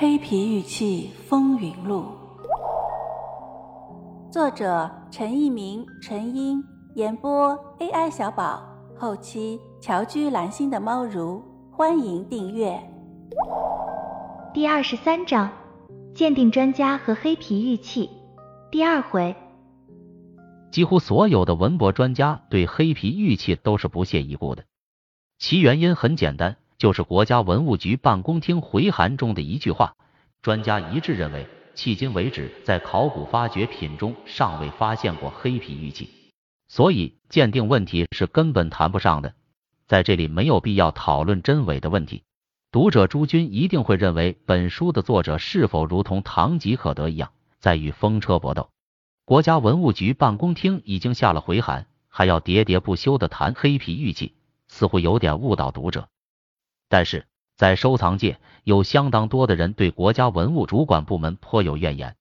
黑皮玉器风云录》，作者陈一鸣、陈英，演播 AI 小宝，后期乔居蓝心的猫如，欢迎订阅。第二十三章：鉴定专家和黑皮玉器。第二回，几乎所有的文博专家对黑皮玉器都是不屑一顾的，其原因很简单。就是国家文物局办公厅回函中的一句话，专家一致认为，迄今为止在考古发掘品中尚未发现过黑皮玉器，所以鉴定问题是根本谈不上的，在这里没有必要讨论真伪的问题。读者诸君一定会认为本书的作者是否如同堂吉诃德一样在与风车搏斗。国家文物局办公厅已经下了回函，还要喋喋不休的谈黑皮玉器，似乎有点误导读者。但是在收藏界，有相当多的人对国家文物主管部门颇有怨言。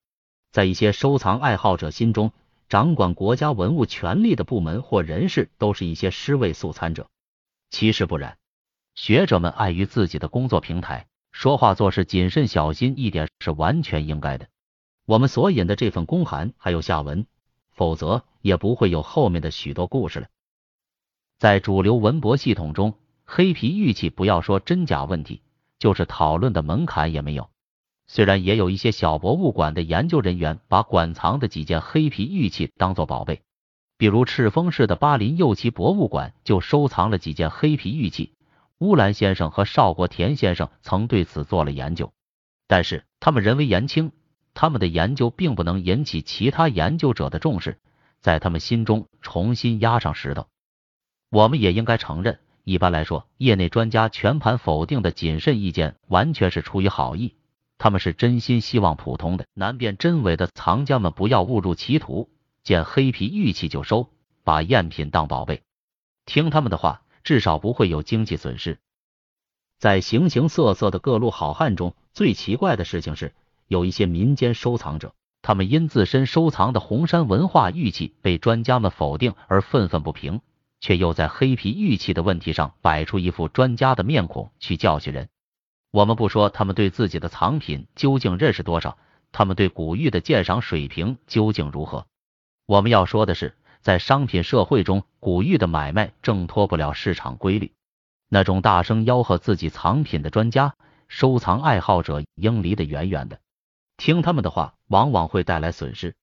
在一些收藏爱好者心中，掌管国家文物权力的部门或人士都是一些尸位素餐者。其实不然，学者们碍于自己的工作平台，说话做事谨慎小心一点是完全应该的。我们所引的这份公函还有下文，否则也不会有后面的许多故事了。在主流文博系统中。黑皮玉器不要说真假问题，就是讨论的门槛也没有。虽然也有一些小博物馆的研究人员把馆藏的几件黑皮玉器当做宝贝，比如赤峰市的巴林右旗博物馆就收藏了几件黑皮玉器。乌兰先生和邵国田先生曾对此做了研究，但是他们人微言轻，他们的研究并不能引起其他研究者的重视，在他们心中重新压上石头。我们也应该承认。一般来说，业内专家全盘否定的谨慎意见，完全是出于好意。他们是真心希望普通的难辨真伪的藏家们不要误入歧途，见黑皮玉器就收，把赝品当宝贝。听他们的话，至少不会有经济损失。在形形色色的各路好汉中，最奇怪的事情是，有一些民间收藏者，他们因自身收藏的红山文化玉器被专家们否定而愤愤不平。却又在黑皮玉器的问题上摆出一副专家的面孔去教训人。我们不说他们对自己的藏品究竟认识多少，他们对古玉的鉴赏水平究竟如何？我们要说的是，在商品社会中，古玉的买卖挣脱不了市场规律。那种大声吆喝自己藏品的专家，收藏爱好者应离得远远的。听他们的话，往往会带来损失。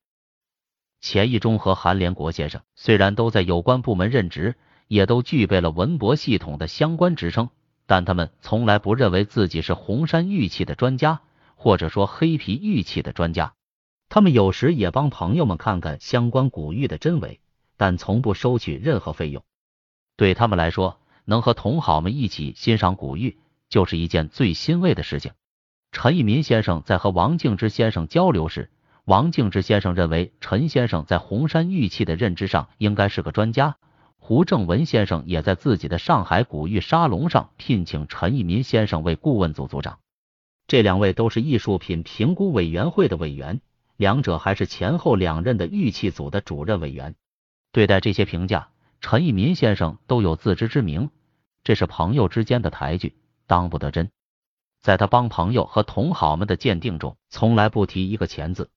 钱义忠和韩连国先生虽然都在有关部门任职，也都具备了文博系统的相关职称，但他们从来不认为自己是红山玉器的专家，或者说黑皮玉器的专家。他们有时也帮朋友们看看相关古玉的真伪，但从不收取任何费用。对他们来说，能和同好们一起欣赏古玉，就是一件最欣慰的事情。陈义民先生在和王敬之先生交流时。王敬之先生认为陈先生在红山玉器的认知上应该是个专家。胡正文先生也在自己的上海古玉沙龙上聘请陈义民先生为顾问组组长。这两位都是艺术品评估委员会的委员，两者还是前后两任的玉器组的主任委员。对待这些评价，陈义民先生都有自知之明，这是朋友之间的抬举，当不得真。在他帮朋友和同好们的鉴定中，从来不提一个钱字。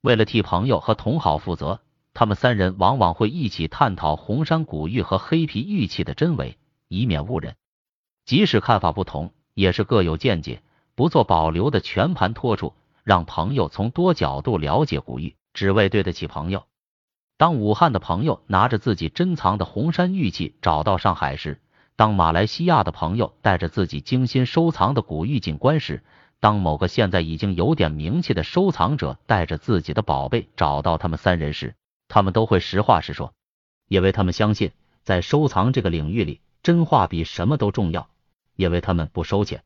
为了替朋友和同好负责，他们三人往往会一起探讨红山古玉和黑皮玉器的真伪，以免误人。即使看法不同，也是各有见解，不做保留的全盘托出，让朋友从多角度了解古玉，只为对得起朋友。当武汉的朋友拿着自己珍藏的红山玉器找到上海时，当马来西亚的朋友带着自己精心收藏的古玉进关时，当某个现在已经有点名气的收藏者带着自己的宝贝找到他们三人时，他们都会实话实说，因为他们相信在收藏这个领域里，真话比什么都重要。因为他们不收钱，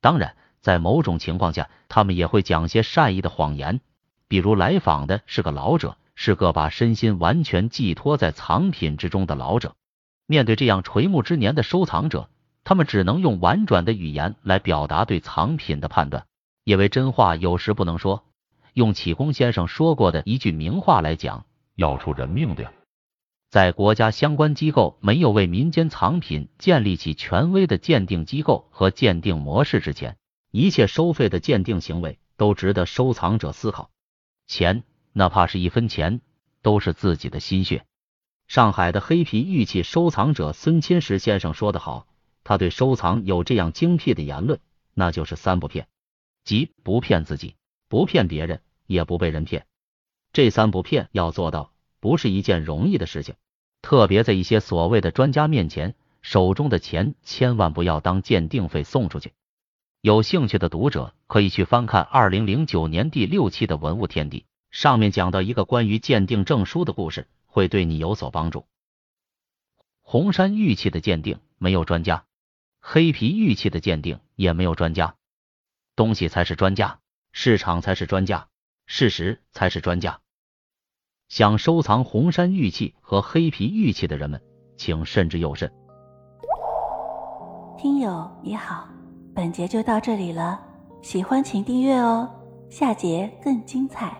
当然，在某种情况下，他们也会讲些善意的谎言，比如来访的是个老者，是个把身心完全寄托在藏品之中的老者。面对这样垂暮之年的收藏者。他们只能用婉转的语言来表达对藏品的判断，因为真话有时不能说。用启功先生说过的一句名话来讲，要出人命的呀！在国家相关机构没有为民间藏品建立起权威的鉴定机构和鉴定模式之前，一切收费的鉴定行为都值得收藏者思考。钱，哪怕是一分钱，都是自己的心血。上海的黑皮玉器收藏者孙钦石先生说得好，他对收藏有这样精辟的言论，那就是三不骗，即不骗自己，不骗别人，也不被人骗。这三不骗要做到，不是一件容易的事情。特别在一些所谓的专家面前，手中的钱千万不要当鉴定费送出去。有兴趣的读者可以去翻看二零零九年第六期的《文物天地》，上面讲到一个关于鉴定证书的故事。会对你有所帮助。红山玉器的鉴定没有专家，黑皮玉器的鉴定也没有专家，东西才是专家，市场才是专家，事实才是专家。想收藏红山玉器和黑皮玉器的人们，请慎之又慎。听友你好，本节就到这里了，喜欢请订阅哦，下节更精彩。